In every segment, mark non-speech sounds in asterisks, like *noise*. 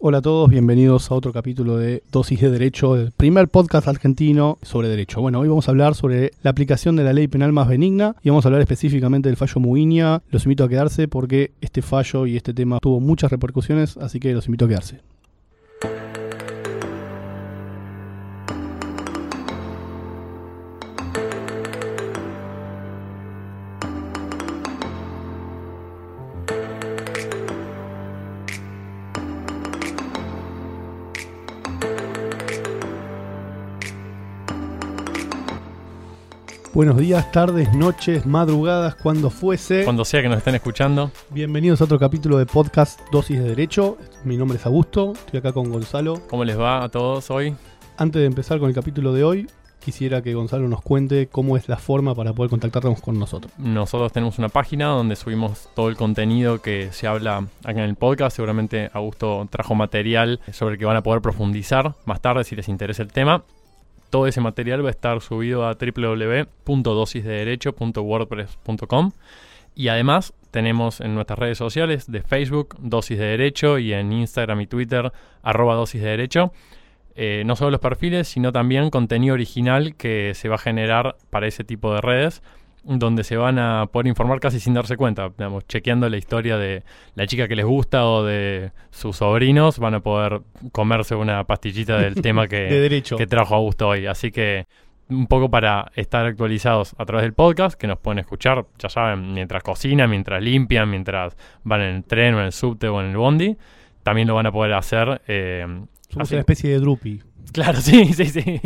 Hola a todos, bienvenidos a otro capítulo de Dosis de Derecho, el primer podcast argentino sobre derecho. Bueno, hoy vamos a hablar sobre la aplicación de la ley penal más benigna y vamos a hablar específicamente del fallo Muiña. Los invito a quedarse porque este fallo y este tema tuvo muchas repercusiones, así que los invito a quedarse. Buenos días, tardes, noches, madrugadas, cuando fuese. Cuando sea que nos estén escuchando. Bienvenidos a otro capítulo de podcast Dosis de Derecho. Mi nombre es Augusto, estoy acá con Gonzalo. ¿Cómo les va a todos hoy? Antes de empezar con el capítulo de hoy, quisiera que Gonzalo nos cuente cómo es la forma para poder contactarnos con nosotros. Nosotros tenemos una página donde subimos todo el contenido que se habla acá en el podcast. Seguramente Augusto trajo material sobre el que van a poder profundizar más tarde si les interesa el tema. Todo ese material va a estar subido a www.dosisdederecho.wordpress.com y además tenemos en nuestras redes sociales de Facebook Dosis de Derecho y en Instagram y Twitter arroba Dosis de Derecho. Eh, no solo los perfiles, sino también contenido original que se va a generar para ese tipo de redes donde se van a poder informar casi sin darse cuenta, digamos, chequeando la historia de la chica que les gusta o de sus sobrinos, van a poder comerse una pastillita del *laughs* tema que, que trajo Augusto hoy. Así que un poco para estar actualizados a través del podcast, que nos pueden escuchar, ya saben, mientras cocinan, mientras limpian, mientras van en el tren o en el subte o en el bondi, también lo van a poder hacer. Eh, Somos una especie de Drupi. Claro, *laughs* sí, sí, sí.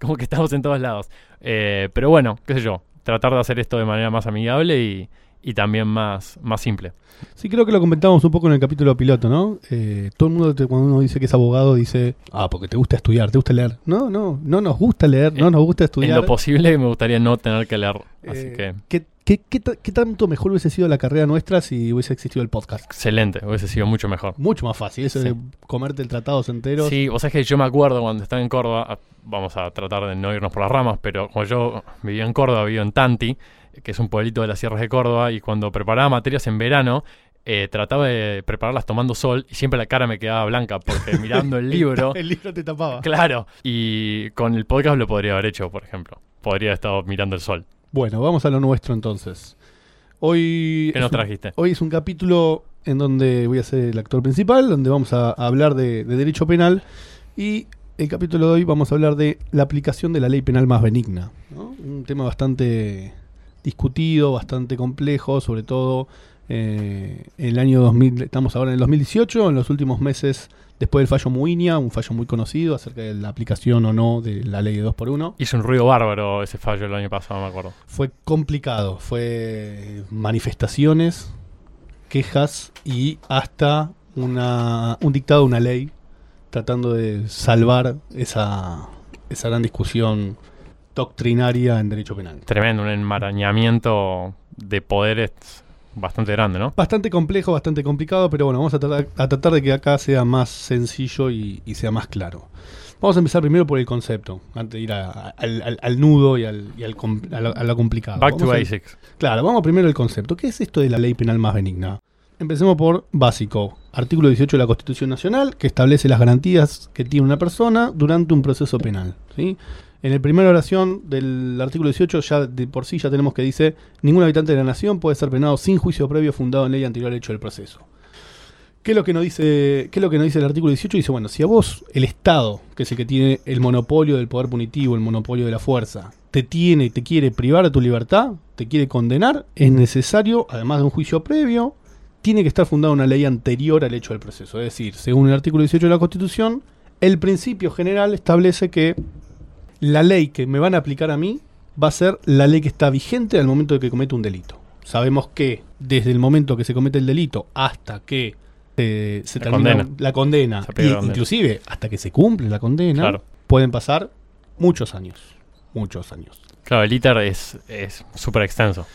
Como que estamos en todos lados. Eh, pero bueno, qué sé yo tratar de hacer esto de manera más amigable y, también más, más simple. Sí, creo que lo comentamos un poco en el capítulo piloto, ¿no? Eh, todo el mundo, cuando uno dice que es abogado, dice, ah, porque te gusta estudiar, te gusta leer. No, no, no nos gusta leer, no nos gusta estudiar. En lo posible me gustaría no tener que leer. así eh, que... ¿qué, tanto mejor hubiese sido la carrera nuestra si hubiese existido el podcast? Excelente, hubiese sido mucho mejor. Mucho más fácil, eso de comerte el tratado entero. Sí, o sea, es que yo me acuerdo cuando estaba en Córdoba, vamos a tratar de no irnos por las ramas, pero como yo vivía en Córdoba, vivía en Tanti, que es un pueblito de las sierras de Córdoba, y cuando preparaba materias en verano, eh, trataba de prepararlas tomando sol y siempre la cara me quedaba blanca porque *laughs* mirando el libro. el libro te tapaba. Claro. Y con el podcast lo podría haber hecho, por ejemplo. Podría haber estado mirando el sol. Bueno, vamos a lo nuestro entonces. Hoy. ¿Qué nos trajiste? hoy es un capítulo en donde voy a ser el actor principal, donde vamos a, hablar de, de derecho penal. Y el capítulo de hoy vamos a hablar de la aplicación de la ley penal más benigna. ¿no? Un tema bastante discutido, bastante complejo, sobre todo eh, en el año 2000, estamos ahora en el 2018, en los últimos meses después del fallo Muiña, un fallo muy conocido acerca de la aplicación o no de la ley de 2x1. Hizo un ruido bárbaro ese fallo el año pasado, me acuerdo. Fue complicado, fue manifestaciones, quejas y hasta una, un dictado de una ley tratando de salvar esa, esa gran discusión doctrinaria en derecho penal. Tremendo, un enmarañamiento de poderes bastante grande, ¿no? Bastante complejo, bastante complicado, pero bueno, vamos a tratar, de que acá sea más sencillo y, sea más claro. Vamos a empezar primero por el concepto, antes de ir al, nudo y, al, a, lo, complicado. Back to basics. claro, vamos primero al concepto. ¿Qué es esto de la ley penal más benigna? Empecemos por básico. Artículo 18 de la Constitución Nacional, que establece las garantías que tiene una persona durante un proceso penal. ¿sí? En la primera oración del artículo 18 ya de por sí ya tenemos que dice ningún habitante de la nación puede ser penado sin juicio previo fundado en ley anterior al hecho del proceso. ¿Qué es lo que nos dice, qué es lo que nos dice el artículo 18? Dice, bueno, si a vos el Estado, que es el que tiene el monopolio del poder punitivo, el monopolio de la fuerza, te tiene, te quiere privar de tu libertad, te quiere condenar, es necesario, además de un juicio previo, tiene que estar fundada una ley anterior al hecho del proceso. Es decir, según el artículo 18 de la Constitución, el principio general establece que la ley que me van a aplicar a mí va a ser la ley que está vigente al momento de que comete un delito. Sabemos que desde el momento que se comete el delito hasta que se termina la condena, inclusive hasta que se cumple la condena, pueden pasar muchos años. Muchos años. Claro, el ITER es súper extenso.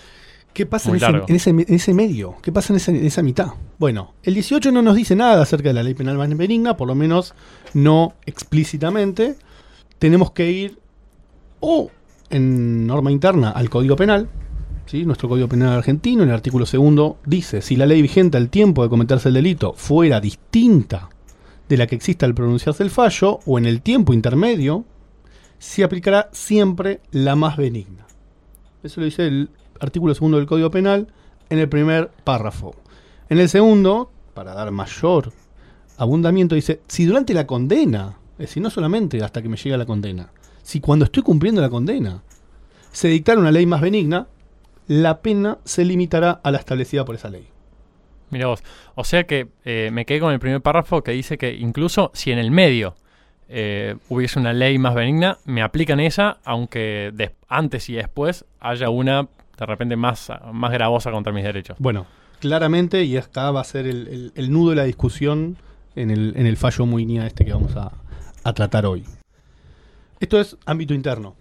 ¿Qué pasa en ese, en ese, medio? ¿Qué pasa en, en, esa mitad? Bueno, el 18 no nos dice nada acerca de la ley penal más benigna, por lo menos no explícitamente, tenemos que ir o en norma interna al Código Penal, ¿sí? nuestro Código Penal argentino, en el artículo segundo, dice, si la ley vigente al tiempo de cometerse el delito fuera distinta de la que exista al pronunciarse el fallo o en el tiempo intermedio, se aplicará siempre la más benigna. Eso lo dice el artículo segundo del Código Penal en el primer párrafo. En el segundo, para dar mayor abundamiento, dice, si durante la condena, es decir, no solamente hasta que me llegue la condena, si cuando estoy cumpliendo la condena se dictara una ley más benigna, la pena se limitará a la establecida por esa ley. Mira vos, o sea que eh, me quedé con el primer párrafo que dice que incluso si en el medio eh, hubiese una ley más benigna, me aplican esa, aunque antes y después haya una de repente más, más gravosa contra mis derechos. Bueno, claramente, y acá va a ser el, nudo de la discusión en el, en el fallo Muinia este que vamos a, a tratar hoy. Esto es ámbito interno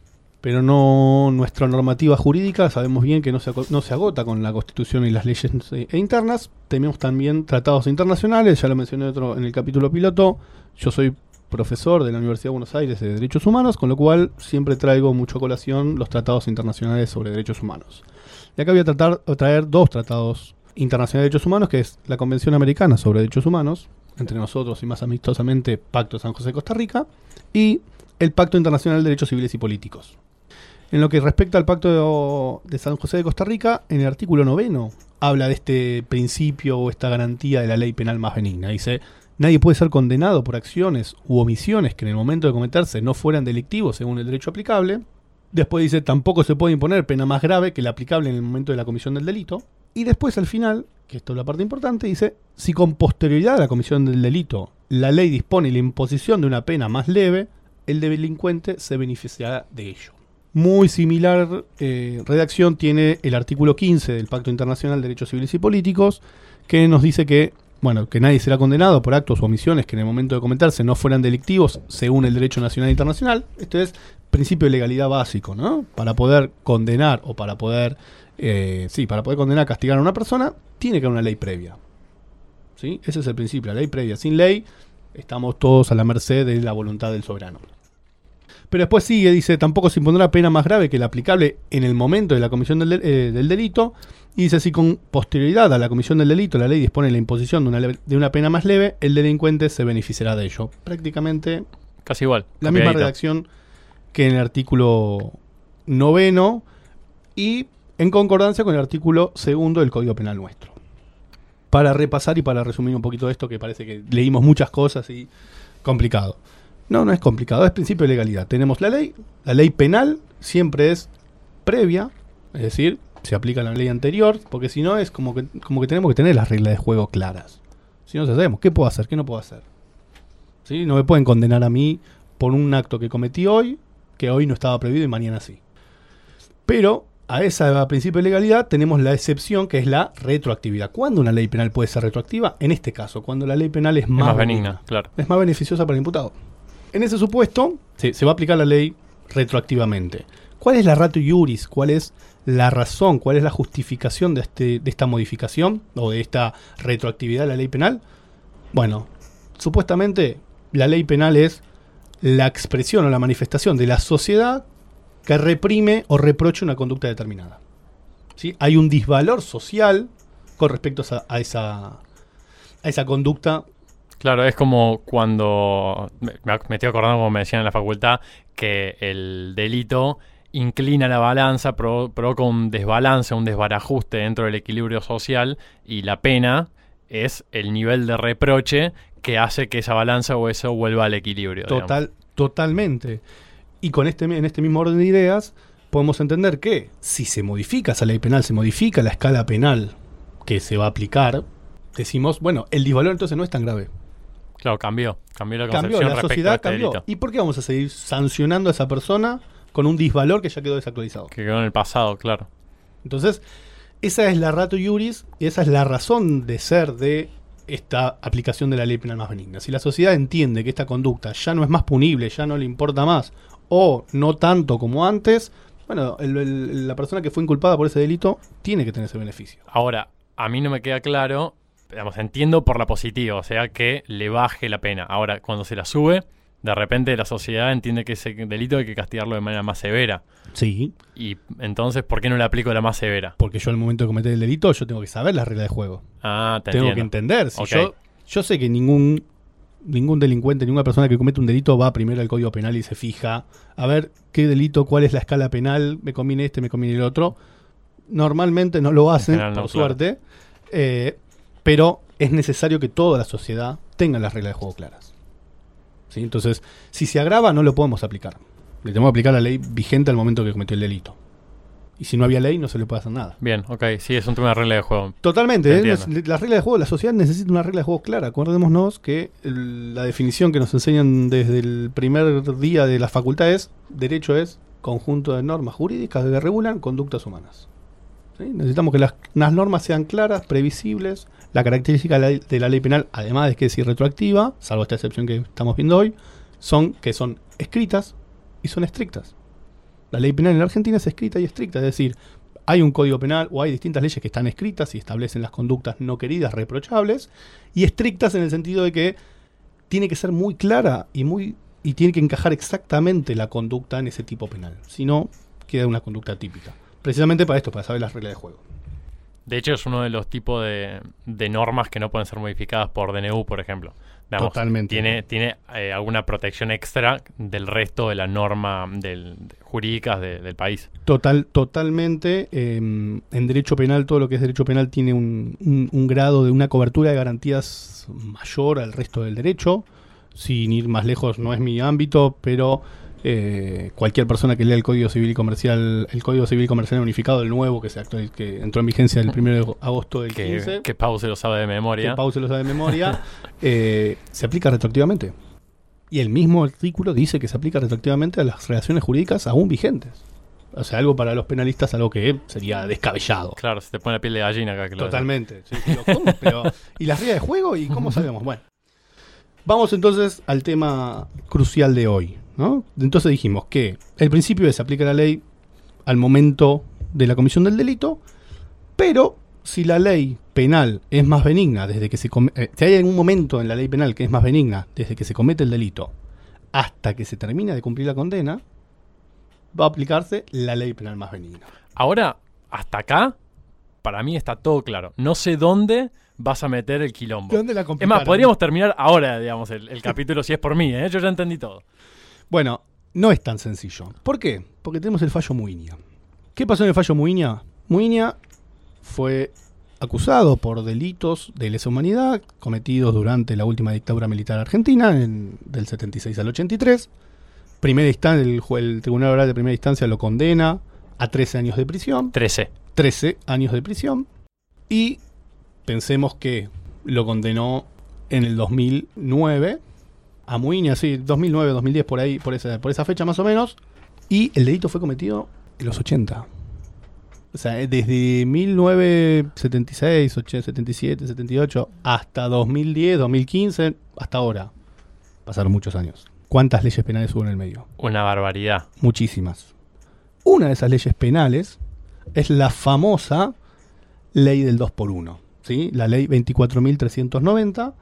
pero no nuestra normativa jurídica, sabemos bien que no se, no se agota con la Constitución y las leyes eh, internas, tenemos también tratados internacionales, ya lo mencioné otro en el capítulo piloto, yo soy profesor de la Universidad de Buenos Aires de Derechos Humanos, con lo cual siempre traigo mucho colación los tratados internacionales sobre derechos humanos. Y acá voy a tratar traer dos tratados internacionales de derechos humanos, que es la Convención Americana sobre Derechos Humanos, entre nosotros y más amistosamente Pacto de San José de Costa Rica, y el Pacto Internacional de Derechos Civiles y Políticos. En lo que respecta al Pacto de, San José de Costa Rica, en el artículo noveno habla de este principio o esta garantía de la ley penal más benigna. Dice, nadie puede ser condenado por acciones u omisiones que en el momento de cometerse no fueran delictivos según el derecho aplicable. Después dice, tampoco se puede imponer pena más grave que la aplicable en el momento de la comisión del delito. Y después al final, que esto es la parte importante, dice, si con posterioridad a la comisión del delito la ley dispone la imposición de una pena más leve, el delincuente se beneficiará de ello. Muy similar eh, redacción tiene el artículo 15 del Pacto Internacional de Derechos Civiles y Políticos, que nos dice que, bueno, que nadie será condenado por actos o omisiones que en el momento de cometerse no fueran delictivos según el derecho nacional e internacional. Esto es principio de legalidad básico, ¿no? Para poder condenar o para poder, eh, sí, para poder condenar, castigar a una persona, tiene que haber una ley previa. ¿Sí? Ese es el principio, la ley previa. Sin ley, estamos todos a la merced de la voluntad del soberano. Pero después sigue, dice, tampoco se impondrá pena más grave que la aplicable en el momento de la comisión del, eh, delito. Y dice, si con posterioridad a la comisión del delito la ley dispone la imposición de una, de una pena más leve, el delincuente se beneficiará de ello. Prácticamente... Casi igual. La misma redacción que en el artículo noveno y en concordancia con el artículo segundo del Código Penal nuestro. Para repasar y para resumir un poquito esto, que parece que leímos muchas cosas y complicado. No, no es complicado, es principio de legalidad. Tenemos la ley, la ley penal siempre es previa, es decir, se aplica la ley anterior, porque si no es como que, como que tenemos que tener las reglas de juego claras. Si no sabemos qué puedo hacer, qué no puedo hacer. ¿Sí? No me pueden condenar a mí por un acto que cometí hoy, que hoy no estaba previsto y mañana sí. Pero a esa principio de legalidad tenemos la excepción que es la retroactividad. ¿Cuándo una ley penal puede ser retroactiva? En este caso, cuando la ley penal es más, benigna, claro. Es más beneficiosa para el imputado. En ese supuesto, se, va a aplicar la ley retroactivamente. ¿Cuál es la ratio iuris? ¿Cuál es la razón? ¿Cuál es la justificación de, este, de esta modificación o de esta retroactividad de la ley penal? Bueno, supuestamente la ley penal es la expresión o la manifestación de la sociedad que reprime o reprocha una conducta determinada. ¿Sí? Hay un disvalor social con respecto a esa, a esa conducta Claro, es como cuando, me, estoy acordando como me decían en la facultad, que el delito inclina la balanza, provoca un desbalance, un desbarajuste dentro del equilibrio social y la pena es el nivel de reproche que hace que esa balanza o eso vuelva al equilibrio. Total, totalmente. Y con este, en este mismo orden de ideas podemos entender que si se modifica esa ley penal, se modifica la escala penal que se va a aplicar, decimos, bueno, el disvalor entonces no es tan grave. Claro, cambió. Cambió la cambió, la sociedad este cambió. ¿Y por qué vamos a seguir sancionando a esa persona con un disvalor que ya quedó desactualizado? Que quedó en el pasado, claro. Entonces, esa es la rato iuris y esa es la razón de ser de esta aplicación de la ley penal más benigna. Si la sociedad entiende que esta conducta ya no es más punible, ya no le importa más, o no tanto como antes, bueno, la persona que fue inculpada por ese delito tiene que tener ese beneficio. Ahora, a mí no me queda claro digamos, entiendo por la positiva, o sea, que le baje la pena. Ahora, cuando se la sube, de repente la sociedad entiende que ese delito hay que castigarlo de manera más severa. Sí. Y entonces, ¿por qué no le aplico la más severa? Porque yo al momento de cometer el delito, yo tengo que saber las reglas de juego. Ah, te Tengo que entender. Si yo, yo sé que ningún ningún delincuente, ninguna persona que comete un delito va primero al Código Penal y se fija a ver qué delito, cuál es la escala penal, me conviene este, me conviene el otro. Normalmente no lo hacen, no, por claro. suerte, eh, pero es necesario que toda la sociedad tenga las reglas de juego claras. ¿Sí? Entonces, si se agrava, no lo podemos aplicar. Le tenemos que aplicar la ley vigente al momento que cometió el delito. Y si no había ley, no se le puede hacer nada. Bien, ok, sí, es un tema de regla de juego. Totalmente. Te ¿eh? La regla de juego, la sociedad necesita una regla de juego clara. Acordémonos que el- la definición que nos enseñan desde el primer día de la facultad es, derecho es conjunto de normas jurídicas que regulan conductas humanas. ¿Sí? Necesitamos que las, normas sean claras, previsibles. La característica de la, ley- penal, además de que es irretroactiva, salvo esta excepción que estamos viendo hoy, son que son escritas y son estrictas. La ley penal en Argentina es escrita y estricta, es decir, hay un código penal o hay distintas leyes que están escritas y establecen las conductas no queridas, reprochables, y estrictas en el sentido de que tiene que ser muy clara y muy y tiene que encajar exactamente la conducta en ese tipo penal. Si no, queda una conducta típica. Precisamente para esto, para saber las reglas de juego. De hecho, es uno de los tipos de, de normas que no pueden ser modificadas por DNU, por ejemplo. Digamos, Totalmente. Tiene, tiene eh, alguna protección extra del resto de la norma del, de- jurídicas de- del país. Total, totalmente. eh, en derecho penal, todo lo que es derecho penal tiene un, un- un grado de una cobertura de garantías mayor al resto del derecho. Sin ir más lejos, no es mi ámbito, pero eh, cualquier persona que lea el Código Civil y Comercial, el Código Civil y Comercial unificado, el nuevo que se actual- que entró en vigencia el 1 de agosto del 15, Que, que Pau se lo sabe de memoria. que Pau se lo sabe de memoria, *laughs* eh, se aplica retroactivamente. Y el mismo artículo dice que se aplica retroactivamente a las relaciones jurídicas aún vigentes. O sea, algo para los penalistas, algo que sería descabellado. Claro, se te pone la piel de gallina acá. Que lo- Totalmente. Sí, pero ¿cómo? *laughs* Pero, ¿Y las reglas de juego? ¿Y cómo sabemos? Bueno. Vamos entonces al tema crucial de hoy. ¿No? Entonces dijimos que el principio es se aplica la ley al momento de la comisión del delito, pero si la ley penal es más benigna desde que se come- eh, si hay algún momento en la ley penal que es más benigna desde que se comete el delito hasta que se termina de cumplir la condena, va a aplicarse la ley penal más benigna. Ahora, hasta acá, para mí está todo claro. No sé dónde vas a meter el quilombo. ¿Dónde la Es más, podríamos terminar ahora, digamos, el, el capítulo si es por mí, ¿eh? Yo ya entendí todo. Bueno, no es tan sencillo. ¿Por qué? Porque tenemos el fallo Muiña. ¿Qué pasó en el fallo Muiña? Muiña fue acusado por delitos de lesa humanidad cometidos durante la última dictadura militar argentina, en- del 76 al 83. Primera instancia, el, el Tribunal Oral de Primera Instancia lo condena a 13 años de prisión. 13. 13 años de prisión. Y pensemos que lo condenó en el 2009 a Muiña, sí, 2009, 2010, por ahí, por esa, por esa fecha más o menos. Y el delito fue cometido en los 80. O sea, eh, desde 1976, 80, 77, 78, hasta 2010, 2015, hasta ahora. Pasaron muchos años. ¿Cuántas leyes penales hubo en el medio? Una barbaridad. muchísimas. Una de esas leyes penales es la famosa ley del 2 por 1 ¿sí? La ley 24.390.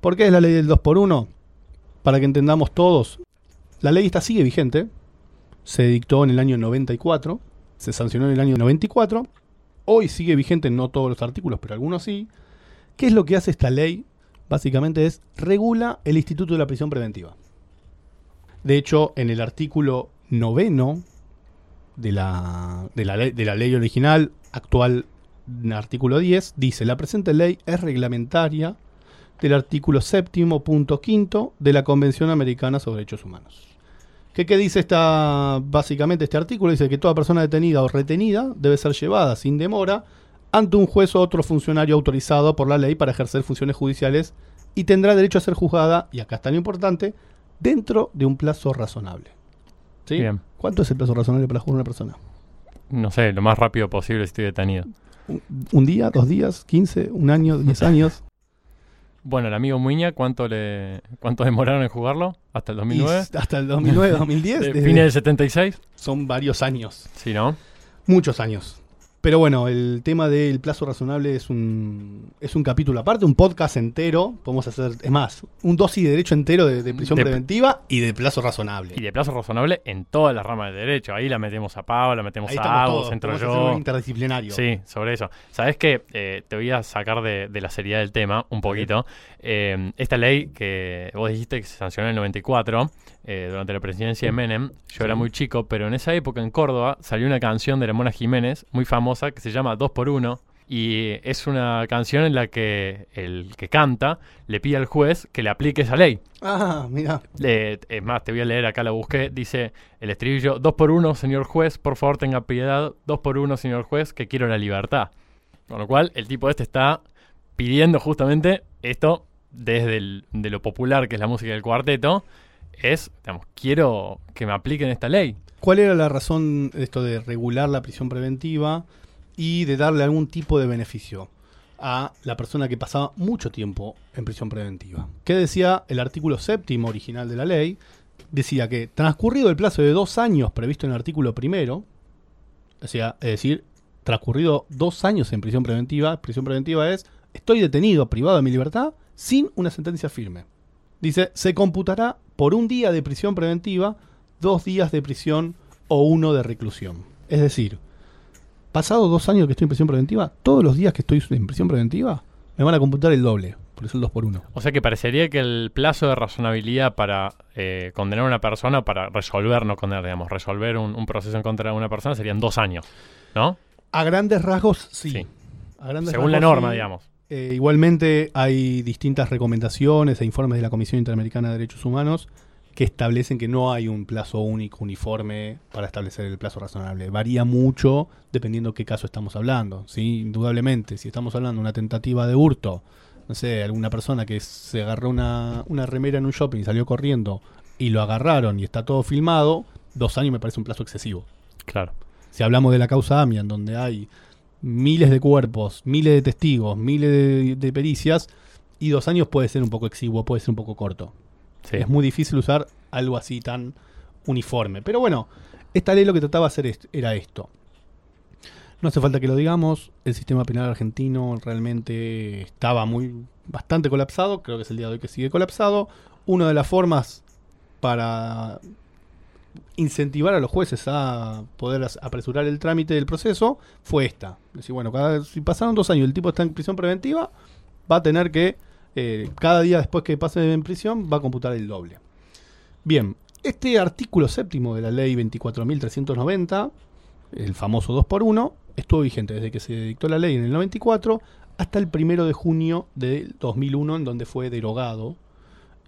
¿Por qué es la ley del 2 por 1 Para que entendamos todos, la ley esta sigue vigente. Se dictó en el año 94, se sancionó en el año 94. Hoy sigue vigente, no todos los artículos, pero algunos sí. ¿Qué es lo que hace esta ley? Básicamente es regula el instituto de la prisión preventiva. De hecho, en el artículo noveno de la, de la, de la ley original, actual artículo 10, dice, la presente ley es reglamentaria del artículo séptimo punto quinto de la Convención Americana sobre Derechos Humanos. ¿Qué, ¿Qué dice esta, básicamente este artículo? Dice que toda persona detenida o retenida debe ser llevada sin demora ante un juez o otro funcionario autorizado por la ley para ejercer funciones judiciales y tendrá derecho a ser juzgada, y acá está lo importante, dentro de un plazo razonable. ¿Sí? Bien. ¿Cuánto es el plazo razonable para juzgar a una persona? No sé, lo más rápido posible si estoy detenido. ¿Un, un día, dos días, quince, un año, diez años? Bueno, el amigo Muña, ¿cuánto le cuánto demoraron en jugarlo? ¿Hasta el 2009? Y hasta el 2009, 2010. ¿De desde- ¿Fines del 76? Son varios años. Sí, ¿no? Muchos años. Pero bueno, el tema del plazo razonable es un, es un capítulo aparte, un podcast entero. Podemos hacer, es más, un dosis de derecho entero de, de prisión De- preventiva y de plazo razonable. Y de plazo razonable en todas las ramas del derecho. Ahí la metemos a Pablo, la metemos Ahí a todos. entro podemos hacer yo. un interdisciplinario. Sí, sobre eso. Sabes que te voy a sacar de, de la seriedad del tema un poquito. Eh, esta ley que vos dijiste que se sancionó en el 94, eh, durante la presidencia de Menem, yo era muy chico, pero en esa época en Córdoba salió una canción de la Mona Jiménez, muy famosa, que se llama 2x1. Y es una canción en la que el que canta le pide al juez que le aplique esa ley. Ah, mira. Es más, te voy a leer, acá la busqué. Dice el estribillo: dos por uno, señor juez, por favor tenga piedad. Dos por uno, señor juez, que quiero la libertad. Con lo cual, el tipo este está pidiendo justamente esto desde el- de lo popular que es la música del cuarteto. Es, digamos, quiero que me apliquen esta ley. ¿Cuál era la razón de esto de regular la prisión preventiva y de darle algún tipo de beneficio a la persona que pasaba mucho tiempo en prisión preventiva? ¿Qué decía el artículo séptimo original de la ley? Decía que transcurrido el plazo de dos años previsto en el artículo primero, o sea, es decir, transcurrido dos años en prisión preventiva, prisión preventiva es, estoy detenido, privado de mi libertad, sin una sentencia firme. Dice, se computará por un día de prisión preventiva, dos días de prisión o uno de reclusión. Es decir, pasado dos años que estoy en prisión preventiva, todos los días que estoy en prisión preventiva, me van a computar el doble, por eso el 2 por 1 O sea que parecería que el plazo de razonabilidad para eh, condenar a una persona, para resolver, no condenar, digamos, resolver un, un proceso en contra de una persona serían dos años, ¿no? A grandes rasgos, sí. Sí. A grandes Según la norma, sí. digamos. Eh, igualmente hay distintas recomendaciones e informes de la Comisión Interamericana de Derechos Humanos que establecen que no hay un plazo único, uniforme para establecer el plazo razonable. Varía mucho dependiendo qué caso estamos hablando. ¿sí? Indudablemente, si estamos hablando de una tentativa de hurto, no sé, alguna persona que se agarró una, una remera en un shopping y salió corriendo y lo agarraron y está todo filmado, dos años me parece un plazo excesivo. Claro. Si hablamos de la causa Amian, donde hay miles de cuerpos, miles de testigos, miles de, de pericias, y dos años puede ser un poco exiguo, puede ser un poco corto. Sí. Es muy difícil usar algo así tan uniforme. Pero bueno, esta ley lo que trataba de hacer era esto. No hace falta que lo digamos, el sistema penal argentino realmente estaba muy bastante colapsado, creo que es el día de hoy que sigue colapsado. Una de las formas para incentivar a los jueces a poder apresurar el trámite del proceso fue esta. Decir, bueno, cada, si pasaron dos años y el tipo está en prisión preventiva, va a tener que, eh, cada día después que pase en prisión, va a computar el doble. Bien, este artículo séptimo de la ley 24.390, el famoso 2 por 1 estuvo vigente desde que se dictó la ley en el 94 hasta el primero de junio del 2001, en donde fue derogado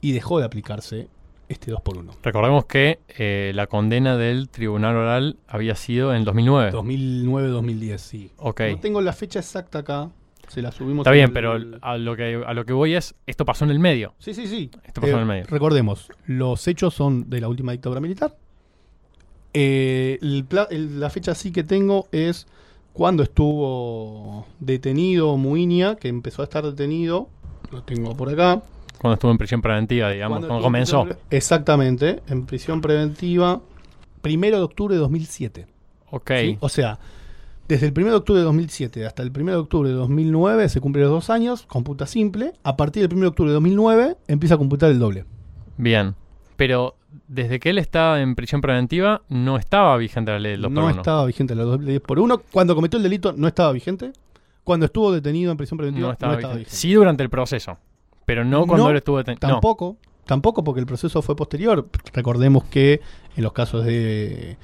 y dejó de aplicarse este 2 por 1 Recordemos que eh, la condena del tribunal oral había sido en 2009. 2009-2010, sí. Ok. No tengo la fecha exacta acá. Se la subimos. Está en bien, el- pero a lo, que, a lo que voy es, esto pasó en el medio. Sí, sí, sí. Esto pasó Eh, en el medio. Recordemos, los hechos son de la última dictadura militar. Eh, el pla- el- la fecha sí que tengo es cuando estuvo detenido Muiña, que empezó a estar detenido. Lo tengo por acá. Cuando estuvo en prisión preventiva, digamos, Cuando comenzó. Exactamente, en prisión preventiva. Primero de octubre de 2007. Ok. ¿sí? O sea, desde el 1 de octubre de 2007 hasta el 1 de octubre de 2009 se cumplen los dos años, computa simple. A partir del 1 de octubre de 2009 empieza a computar el doble. Bien. Pero desde que él estaba en prisión preventiva, no estaba vigente la ley del 2 no por 1 estaba vigente la 10 por 1. Cuando cometió el delito no estaba vigente. Cuando estuvo detenido en prisión preventiva No estaba, vigente. vigente. Sí durante el proceso, pero no cuando No, él estuvo detenido. No. Tampoco, tampoco porque el proceso fue posterior. Recordemos que en los casos de,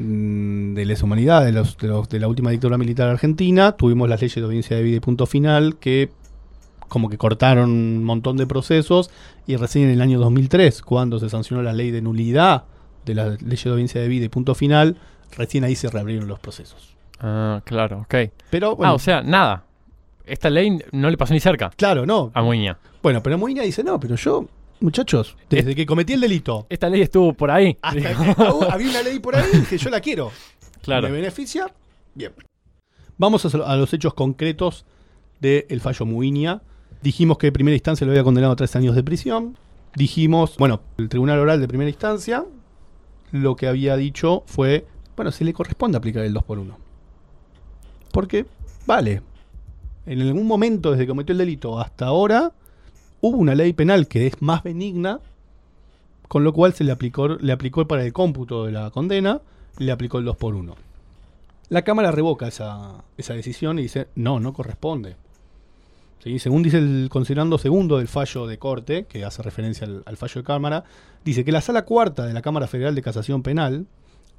de lesa humanidad, de, los, de, los- de la última dictadura militar argentina, tuvimos las leyes de audiencia de vida y punto final que como que cortaron un montón de procesos y recién en el año 2003, cuando se sancionó la ley de nulidad de la ley de audiencia de vida y punto final, recién ahí se reabrieron los procesos. Ah, claro, ok. Pero bueno, Ah, o sea, nada. Esta ley no le pasó ni cerca claro, no. a Muña. Bueno, pero Molina dice, no, pero yo, muchachos, desde que cometí el delito, Esta ley estuvo por ahí. hasta que ah, *laughs* había una ley por ahí dije, yo la quiero. claro. ¿Me beneficia? Bien. Vamos a, a los hechos concretos del fallo Muiña. Dijimos que en primera instancia lo había condenado a tres años de prisión. Dijimos, bueno, el tribunal oral de primera instancia lo que había dicho fue, bueno, se le corresponde aplicar el 2 por 1 Porque, vale, en algún momento desde que cometió el delito hasta ahora, hubo una ley penal que es más benigna, con lo cual se le aplicó, le aplicó para el cómputo de la condena, le aplicó el 2 por 1 La Cámara revoca esa, esa decisión y dice, no, no corresponde. Según dice el considerando segundo del fallo de corte, que hace referencia al, al fallo de Cámara, dice que la Sala Cuarta de la Cámara Federal de Casación Penal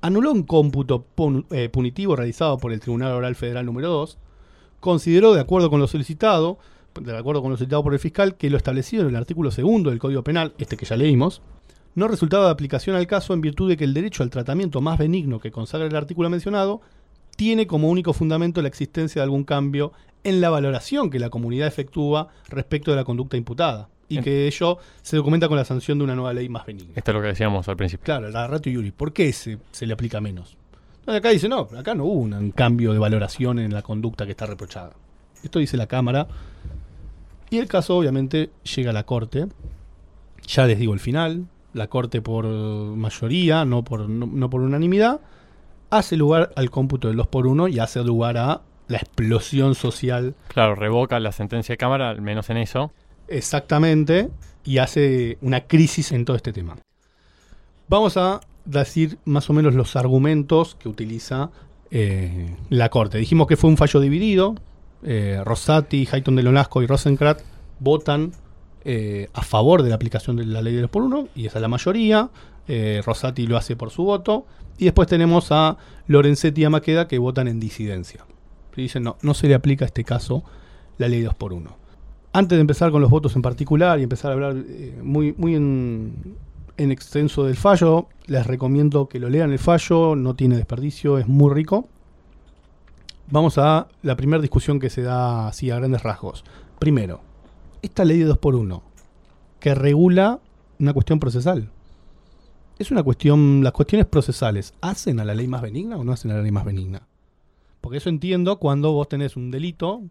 anuló un cómputo eh, punitivo realizado por el Tribunal Oral Federal número 2, consideró, de acuerdo con lo solicitado, de acuerdo con lo solicitado por el fiscal, que lo establecido en el artículo segundo del Código Penal, este que ya leímos, no resultaba de aplicación al caso en virtud de que el derecho al tratamiento más benigno que consagra el artículo mencionado tiene como único fundamento la existencia de algún cambio en la valoración que la comunidad efectúa respecto de la conducta imputada y que ello se documenta con la sanción de una nueva ley más benigna. Esto es lo que decíamos al principio. Claro, la Rato Yuri, ¿por qué se, se le aplica menos? No, acá dice, no, acá no hubo un cambio de valoración en la conducta que está reprochada. Esto dice la Cámara. Y el caso, obviamente, llega a la Corte. Ya les digo el final. La Corte, por mayoría, no por, no, no por unanimidad, hace lugar al cómputo del 2 por 1 y hace lugar a la explosión social Claro, revoca la sentencia de Cámara, al menos en eso. Exactamente, y hace una crisis en todo este tema. Vamos a decir más o menos los argumentos que utiliza eh, la Corte. Dijimos que fue un fallo dividido. Eh, Rosati, Hayton de Lonasco y Rosencrantz votan eh, a favor de la aplicación de la ley de los por uno, y esa es la mayoría. Eh, Rosati lo hace por su voto. Y después tenemos a Lorenzetti y a Maqueda que votan en disidencia. Dicen, no, no se le aplica a este caso la ley 2 por 1 antes de empezar con los votos en particular y empezar a hablar muy, muy en, en extenso del fallo, les recomiendo que lo lean el fallo, no tiene desperdicio, es muy rico. Vamos a la primera discusión que se da así a grandes rasgos. Primero, esta ley de 2 por 1 que regula una cuestión procesal. Es una cuestión, las cuestiones procesales, ¿hacen a la ley más benigna o no hacen a la ley más benigna? Porque eso entiendo cuando vos tenés un delito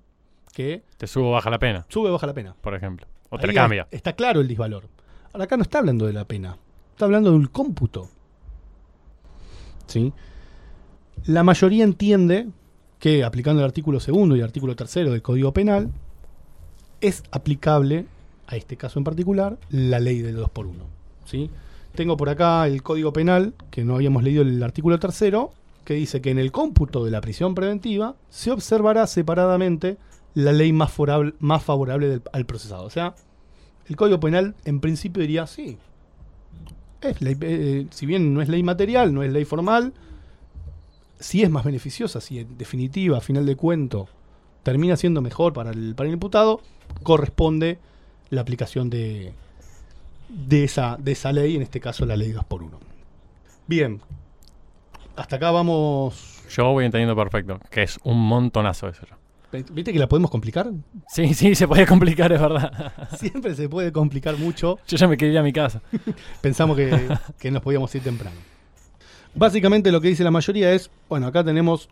que Te subo o baja la pena, sube o baja la pena. por ejemplo. O te Ahí la cambia. Está claro el disvalor. Ahora acá no está hablando de la pena, está hablando del cómputo. ¿Sí? La mayoría entiende que aplicando el artículo segundo y el artículo tercero del Código Penal es aplicable a este caso en particular la ley del 2 por 1 ¿sí? Tengo por acá el Código Penal, que no habíamos leído el artículo tercero, que dice que en el cómputo de la prisión preventiva se observará separadamente la ley más favorable, más favorable del- al procesado. O sea, el Código Penal en principio diría, sí, es ley, eh, si bien no es ley material, no es ley formal, si es más beneficiosa, si en definitiva, a final de cuento, termina siendo mejor para el, para el imputado, corresponde la aplicación de, de, esa, de esa ley, en este caso la ley 2 por 1 Bien, hasta acá vamos... Yo voy entendiendo perfecto, que es un montonazo eso. ¿Viste que la podemos complicar? Sí, sí, se puede complicar, es verdad. *laughs* Siempre se puede complicar mucho. Yo ya me quería ir a mi casa. *laughs* Pensamos que, *laughs* que nos podíamos ir temprano. Básicamente lo que dice la mayoría es, bueno, acá tenemos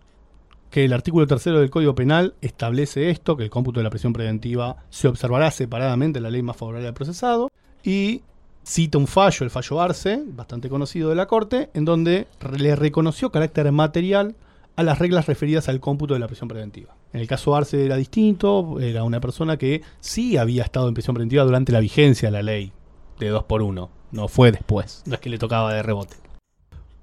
que el artículo tercero del Código Penal establece esto, que el cómputo de la prisión preventiva se observará separadamente en la ley más favorable al procesado, y cita un fallo, el fallo Arce, bastante conocido de la Corte, en donde le reconoció carácter material a las reglas referidas al cómputo de la prisión preventiva. En el caso Arce era distinto, era una persona que sí había estado en prisión preventiva durante la vigencia de la ley de 2 por 1 no fue después, no es que le tocaba de rebote.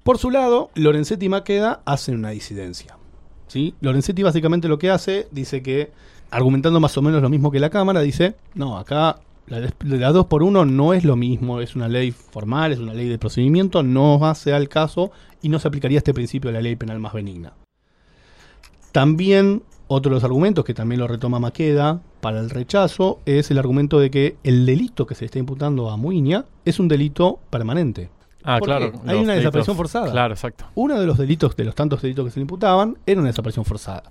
Por su lado, Lorenzetti y Maqueda hacen una disidencia. ¿sí? Lorenzetti básicamente lo que hace, dice que, argumentando más o menos lo mismo que la Cámara, dice, no, acá la, la 2 por 1 no es lo mismo, es una ley formal, es una ley de procedimiento, no hace al caso y no se aplicaría este principio de la ley penal más benigna. También otro de los argumentos que también lo retoma Maqueda para el rechazo es el argumento de que el delito que se está imputando a Muiña es un delito permanente. Ah, ¿Por claro. qué? Hay una desaparición delitos- forzada. Claro, exacto. Uno de los delitos, de los tantos delitos que se le imputaban, era una desaparición forzada.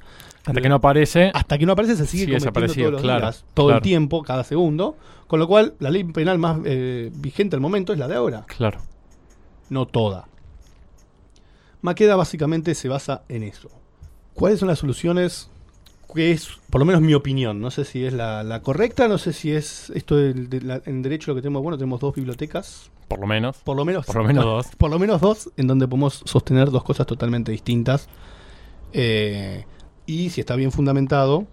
Hasta que no aparece. Hasta que no aparece se sigue Sigue cometiendo desaparecido, todos los claro, días, todo el tiempo, cada segundo. Con lo cual, la ley penal más eh, vigente al momento es la de ahora, Claro. no toda. Maqueda básicamente se basa en eso. ¿Cuáles son las soluciones? Que es, por lo menos mi opinión, no sé si es la, la correcta, no sé si es esto del- de la- en derecho lo que tenemos, bueno, tenemos dos bibliotecas, Por lo menos. por lo menos, Por lo menos dos. por lo menos dos, en donde podemos sostener dos cosas totalmente distintas. Eh, y si está bien fundamentado.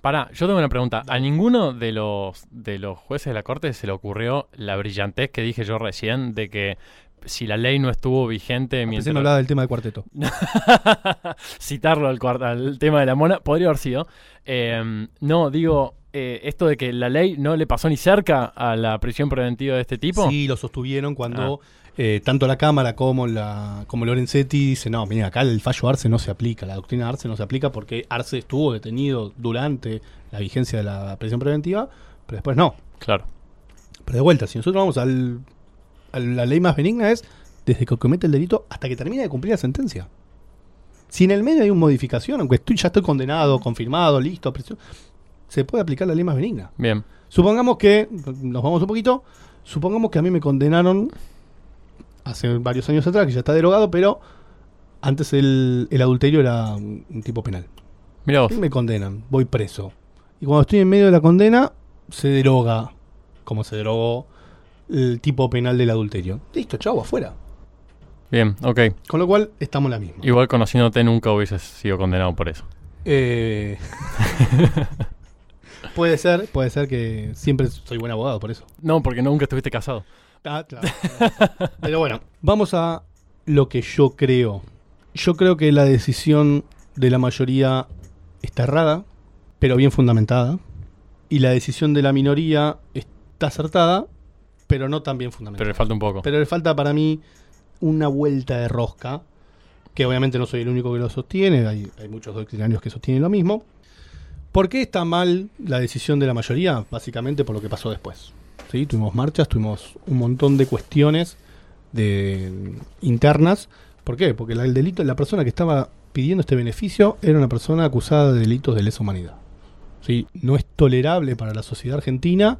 Pará, yo tengo una pregunta. ¿A ninguno de los, de los jueces de la corte se le ocurrió la brillantez que dije yo recién de que si la ley no estuvo vigente mientras... me hablaba del tema del cuarteto. *laughs* citarlo al, cuart- al tema de la mona, podría haber sido. Eh, no, digo, eh, esto de que la ley no le pasó ni cerca a la prisión preventiva de este tipo. Sí, lo sostuvieron cuando eh, tanto la Cámara como la como Lorenzetti dice, no, mira, acá el fallo Arce no se aplica, la doctrina Arce no se aplica porque Arce estuvo detenido durante la vigencia de la prisión preventiva, pero después no. Claro. Pero de vuelta, si nosotros vamos al, a la ley más benigna es desde que comete el delito hasta que termine de cumplir la sentencia. Si en el medio hay una modificación, aunque estoy, ya estoy condenado, confirmado, listo, prisión, se puede aplicar la ley más benigna. Bien. Supongamos que, nos vamos un poquito, supongamos que a mí me condenaron hace varios años atrás, que ya está derogado, pero antes el, el adulterio era un, tipo penal. Mira vos. Y me condenan, voy preso. Y cuando estoy en medio de la condena, se deroga, como se derogó el tipo penal del adulterio. Listo, chau, afuera. Bien, ok. Con lo cual, estamos la misma. Igual conociéndote nunca hubieses sido condenado por eso. Eh, *laughs* puede ser, puede ser que siempre soy buen abogado por eso. No, porque nunca estuviste casado. Ah, claro. Pero bueno, vamos a lo que yo creo. Yo creo que la decisión de la mayoría está errada, pero bien fundamentada. Y la decisión de la minoría está acertada, pero no tan bien Pero fundamentada. le falta un poco. Pero le falta para mí una vuelta de rosca, que obviamente no soy el único que lo sostiene, hay, hay muchos doctrinarios que sostienen lo mismo. ¿Por qué está mal la decisión de la mayoría? Básicamente por lo que pasó después. ¿Sí? Tuvimos marchas, tuvimos un montón de cuestiones de, internas. ¿Por qué? Porque la- el delito, la persona que estaba pidiendo este beneficio era una persona acusada de delitos de lesa humanidad. ¿Sí? No es tolerable para la sociedad argentina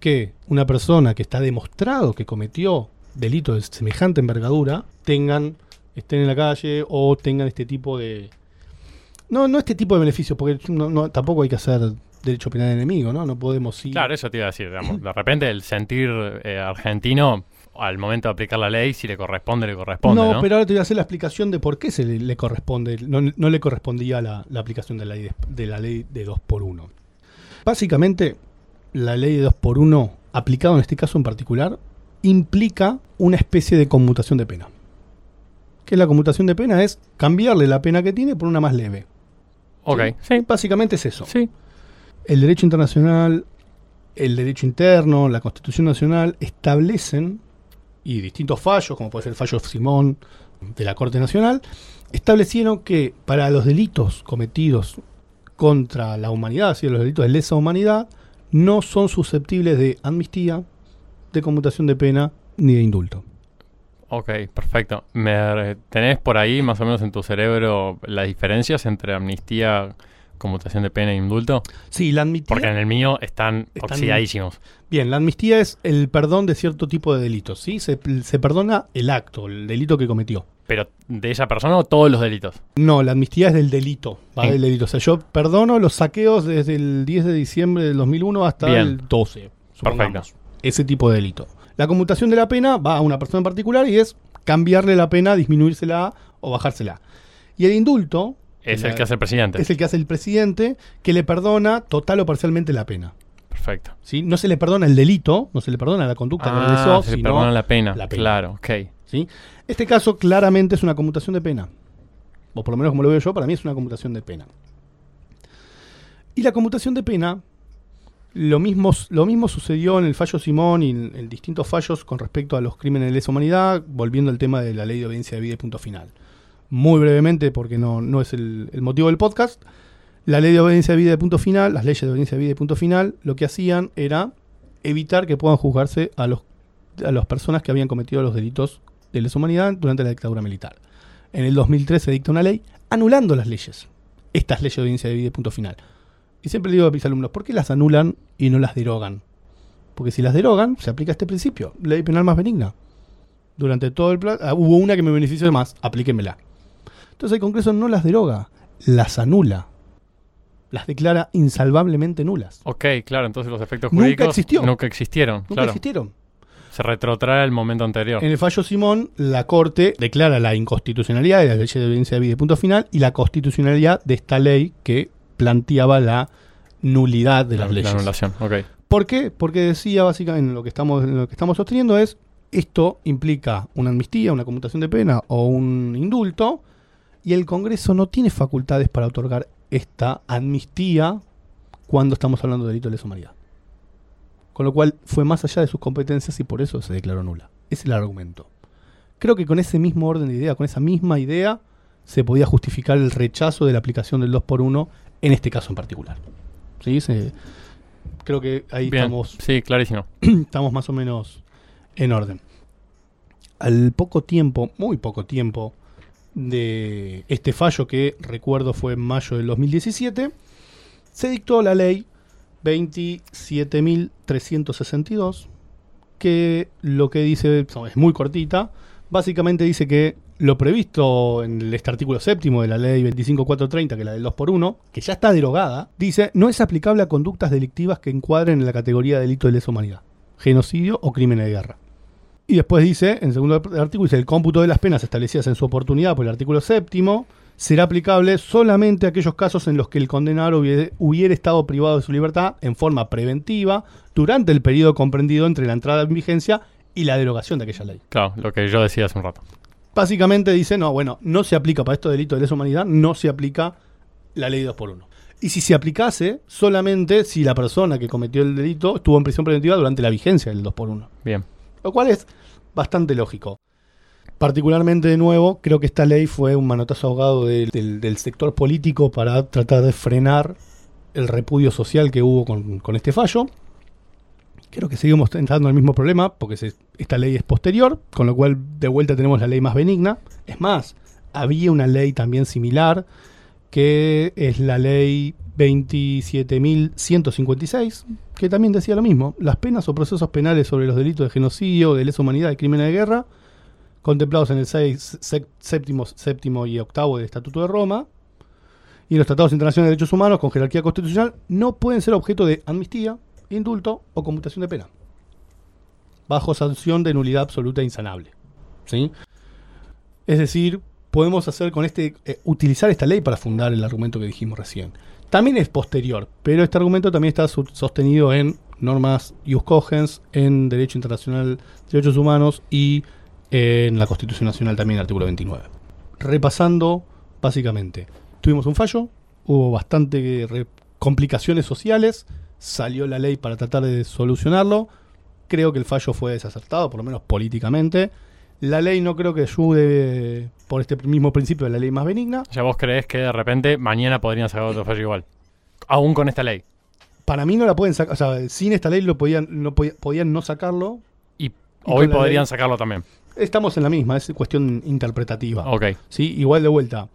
que una persona que está demostrado que cometió delitos de semejante envergadura tengan estén en la calle o tengan este tipo de no no este tipo de beneficios porque no, no- tampoco hay que hacer derecho penal enemigo no no podemos ir Claro, eso te iba a decir. digamos. De repente el sentir eh, argentino al momento de aplicar la ley, si le corresponde, le corresponde. No, no, pero ahora te voy a hacer la explicación de por qué se le, le corresponde, no, no le correspondía la, la aplicación de la, ley de, de la ley de 2 por 1 Básicamente, la ley de 2 por 1 aplicada en este caso en particular, implica una especie de conmutación de pena. Que la conmutación de pena es cambiarle la pena que tiene por una más leve. Ok, sí, Básicamente es eso. sí. El derecho internacional, el derecho interno, la Constitución Nacional establecen, y distintos fallos, como puede ser el fallo Simón de la Corte Nacional, establecieron que para los delitos cometidos contra la humanidad, así los delitos de lesa humanidad, no son susceptibles de amnistía, de conmutación de pena ni de indulto. Ok, perfecto. ¿Me tenés por ahí más o menos en tu cerebro las diferencias entre amnistía, conmutación de pena e indulto? Sí, la amnistía. Porque en el mío están, Están- oxidadísimos. Bien, la amnistía es el perdón de cierto tipo de delitos, ¿sí? Se, se perdona el acto, el delito que cometió. Pero de esa persona o todos los delitos. No, la amnistía es del delito, va Sí. del delito. O sea, yo perdono los saqueos desde el 10 de diciembre del 2001 hasta Bien. el 12. supongamos. Perfecto. Ese tipo de delito. La conmutación de la pena va a una persona en particular y es cambiarle la pena, disminuírsela o bajársela. Y el indulto Es la- el que hace el presidente. es el que hace el presidente que le perdona total o parcialmente la pena. Perfecto. ¿sí? No se le perdona el delito, no se le perdona la conducta que Ah, realizó, se le sino perdona la pena. la pena. Claro, ok. ¿sí? Este caso claramente es una conmutación de pena. O por lo menos como lo veo yo, para mí es una conmutación de pena. Y la conmutación de pena, lo mismo, lo mismo sucedió en el fallo Simón y en, distintos fallos con respecto a los crímenes de lesa humanidad, volviendo al tema de la ley de obediencia de vida y punto final. Muy brevemente, porque no, no es el, motivo del podcast, la ley de obediencia de vida y punto final, las leyes de obediencia de vida y punto final, lo que hacían era evitar que puedan juzgarse a, los, a las personas que habían cometido los delitos de lesa humanidad durante la dictadura militar. En el 2003 se dicta una ley anulando las leyes, estas leyes de audiencia de vida y punto final. Y siempre digo a mis alumnos, ¿por qué las anulan y no las derogan? Porque si las derogan, se aplica este principio, ley penal más benigna. Durante todo el plan, ah, hubo una que me benefició más, aplíquemela. Entonces el Congreso no las deroga, las anula. Las declara insalvablemente nulas. Ok, claro, entonces los efectos Nunca jurídicos existió. nunca existieron. Nunca claro. existieron. Se retrotrae al momento anterior. En el fallo Simón, la Corte declara la inconstitucionalidad de la ley de evidencia de vida punto final y la constitucionalidad de esta ley que planteaba la nulidad de las La leyes. anulación, ok. ¿Por qué? Porque decía básicamente lo que estamos, lo que estamos sosteniendo es esto implica una amnistía, una conmutación de pena o un indulto y el Congreso no tiene facultades para otorgar esta amnistía cuando estamos hablando de delito de lesa humanidad. Con lo cual fue más allá de sus competencias y por eso se declaró nula. Ese es el argumento. Creo que con ese mismo orden de idea, con esa misma idea, se podía justificar el rechazo de la aplicación del 2 por 1 en este caso en particular. ¿Sí? Se- creo que ahí Bien. estamos Sí, clarísimo. *clears throat* estamos más o menos en orden. Al poco tiempo, muy poco tiempo, de este fallo que recuerdo fue en mayo del 2017, se dictó la ley 27.362, que lo que dice, es muy cortita, básicamente dice que lo previsto en este artículo séptimo de la ley 25430, que es la del 2x1, que ya está derogada, dice no es aplicable a conductas delictivas que encuadren en la categoría de delito de lesa humanidad, genocidio o crímenes de guerra. Y después dice, en segundo artículo, dice el cómputo de las penas establecidas en su oportunidad por el artículo séptimo será aplicable solamente a aquellos casos en los que el condenado hubiera estado privado de su libertad en forma preventiva durante el periodo comprendido entre la entrada en vigencia y la derogación de aquella ley. Claro, lo que yo decía hace un rato. Básicamente dice, no, bueno, no se aplica para estos delitos de lesa humanidad, no se aplica la ley 2 por 1 Y si se aplicase, solamente si la persona que cometió el delito estuvo en prisión preventiva durante la vigencia del 2 por 1 Bien. Lo cual es bastante lógico. Particularmente, de nuevo, creo que esta ley fue un manotazo ahogado del, del- del sector político para tratar de frenar el repudio social que hubo con, con este fallo. Creo que seguimos entrando en el mismo problema, porque esta ley es posterior, con lo cual de vuelta tenemos la ley más benigna. Es más, había una ley también similar, que es la ley 27.156, que también decía lo mismo. Las penas o procesos penales sobre los delitos de genocidio, de lesa humanidad y crímenes de guerra, contemplados en el 6, séptimo, séptimo y octavo del Estatuto de Roma, y los tratados internacionales de derechos humanos con jerarquía constitucional, no pueden ser objeto de amnistía, indulto o conmutación de pena, bajo sanción de nulidad absoluta e insanable. ¿Sí? Es decir, podemos hacer con este, eh, utilizar esta ley para fundar el argumento que dijimos recién. También es posterior, pero este argumento también está sostenido en normas ius cogens, en derecho internacional de derechos humanos y en la Constitución Nacional también, artículo 29. Repasando, básicamente, tuvimos un fallo, hubo bastante re- complicaciones sociales, salió la ley para tratar de solucionarlo. Creo que el fallo fue desacertado, por lo menos políticamente. La ley no creo que ayude por este mismo principio de la ley más benigna. Ya vos creés que de repente mañana podrían sacar otro fallo igual. Aún con esta ley. Para mí no la pueden sacar, o sea, sin esta ley lo podían no, podía- podían no sacarlo. Y, Y hoy podrían ley- sacarlo también. Estamos en la misma, es cuestión interpretativa. Ok. ¿sí? Igual de vuelta,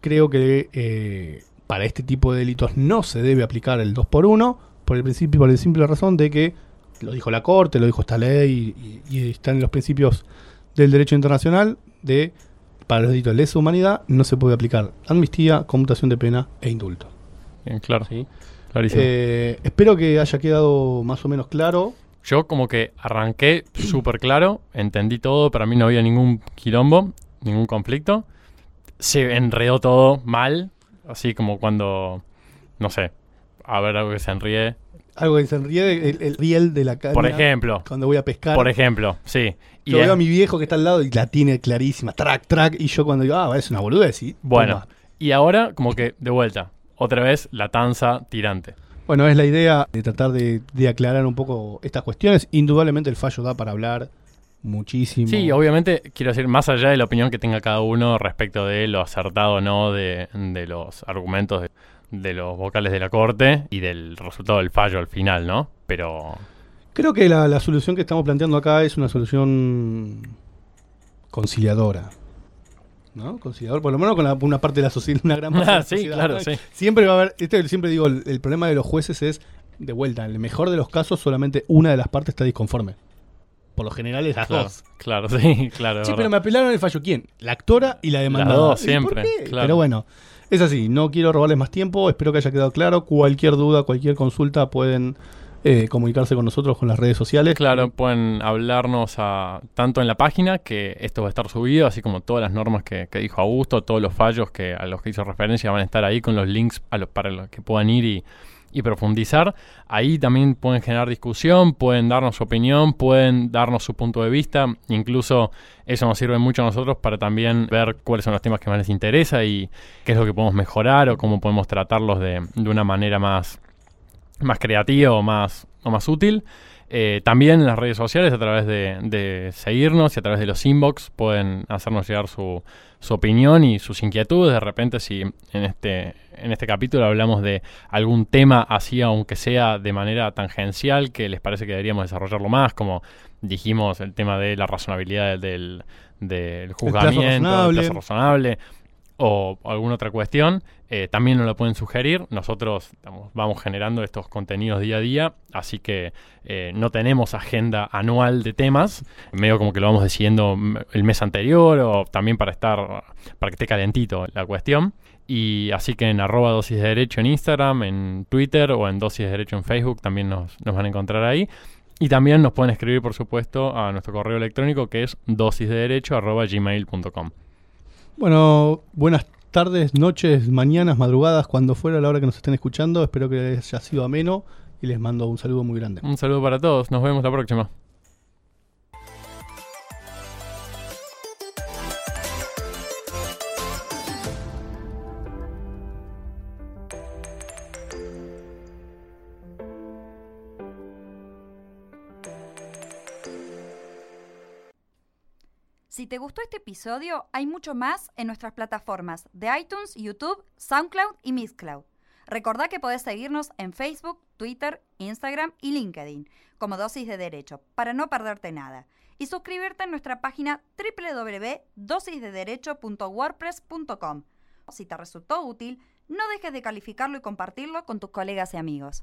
creo que eh, para este tipo de delitos no se debe aplicar el 2 por 1 por el principio, por la simple razón de que lo dijo la Corte, lo dijo esta ley y, y está en los principios del derecho internacional de para los delitos de lesa humanidad no se puede aplicar amnistía, conmutación de pena e indulto. Bien, claro. ¿sí? Clarísimo. Eh, espero que haya quedado más o menos claro. Yo como que arranqué súper claro, entendí todo, para mí no había ningún quilombo, ningún conflicto. Se enredó todo mal, así como cuando, no sé, a ver algo que se enríe. Algo que se enríe el, el riel de la caña Por ejemplo, cuando voy a pescar. por ejemplo, sí. Y Yo es- veo a mi viejo que está al lado y la tiene clarísima, track, track, y yo cuando digo, ah, es una boludez, sí. Bueno, toma. y ahora como que de vuelta, otra vez la tanza tirante. Bueno, es la idea de tratar de, de aclarar un poco estas cuestiones. Indudablemente el fallo da para hablar muchísimo. Sí, obviamente, quiero decir, más allá de la opinión que tenga cada uno respecto de lo acertado o no de, de los argumentos de, de los vocales de la corte y del resultado del fallo al final, ¿no? Pero Creo que la, la solución que estamos planteando acá es una solución conciliadora. ¿No? Conciliador, por lo menos con la- una parte de la sociedad, una gran *laughs* parte de Ah, la sí, sociedad. claro, ¿no? sí. Siempre va a haber, este siempre digo, el, el problema de los jueces es, de vuelta, en el mejor de los casos solamente una de las partes está disconforme. Por lo general es las claro, dos. claro, *laughs* sí, claro. Sí, pero me apelaron el fallo. ¿Quién? La actora y la demandada. dos, ¿Y por siempre, qué? claro. Pero bueno, es así. No quiero robarles más tiempo. Espero que haya quedado claro. Cualquier duda, cualquier consulta pueden eh, comunicarse con nosotros con las redes sociales. Claro, pueden hablarnos a, tanto en la página, que esto va a estar subido, así como todas las normas que, que dijo Augusto, todos los fallos que a los que hizo referencia van a estar ahí con los links a los, para los que puedan ir y, y profundizar. Ahí también pueden generar discusión, pueden darnos su opinión, pueden darnos su punto de vista. Incluso eso nos sirve mucho a nosotros para también ver cuáles son los temas que más les interesa y qué es lo que podemos mejorar o cómo podemos tratarlos de, de una manera más, más creativa o más, o más útil. Eh, también en las redes sociales, a través de, de, seguirnos y a través de los inbox, pueden hacernos llegar su, su, opinión y sus inquietudes. De repente, si en este, en este capítulo hablamos de algún tema así, aunque sea de manera tangencial, que les parece que deberíamos desarrollarlo más, como dijimos, el tema de la razonabilidad del, del juzgamiento, el plazo razonable o alguna otra cuestión, eh, también nos lo pueden sugerir. Nosotros vamos generando estos contenidos día a día, así que eh, no tenemos agenda anual de temas, medio como que lo vamos decidiendo el mes anterior o también para estar, para que esté calentito la cuestión. Y así que en arroba dosis de derecho en Instagram, en Twitter o en dosis de derecho en Facebook también nos, nos van a encontrar ahí. Y también nos pueden escribir, por supuesto, a nuestro correo electrónico que es dosisdederecho.gmail.com. Bueno, buenas tardes, noches, mañanas, madrugadas, cuando fuera la hora que nos estén escuchando. Espero que les haya sido ameno y les mando un saludo muy grande. Un saludo para todos. Nos vemos la próxima. Si te gustó este episodio, hay mucho más en nuestras plataformas de iTunes, YouTube, SoundCloud y Mixcloud. Recordá que podés seguirnos en Facebook, Twitter, Instagram y LinkedIn como Dosis de Derecho para no perderte nada. Y suscribirte en nuestra página www.dosisdederecho.wordpress.com. Si te resultó útil, no dejes de calificarlo y compartirlo con tus colegas y amigos.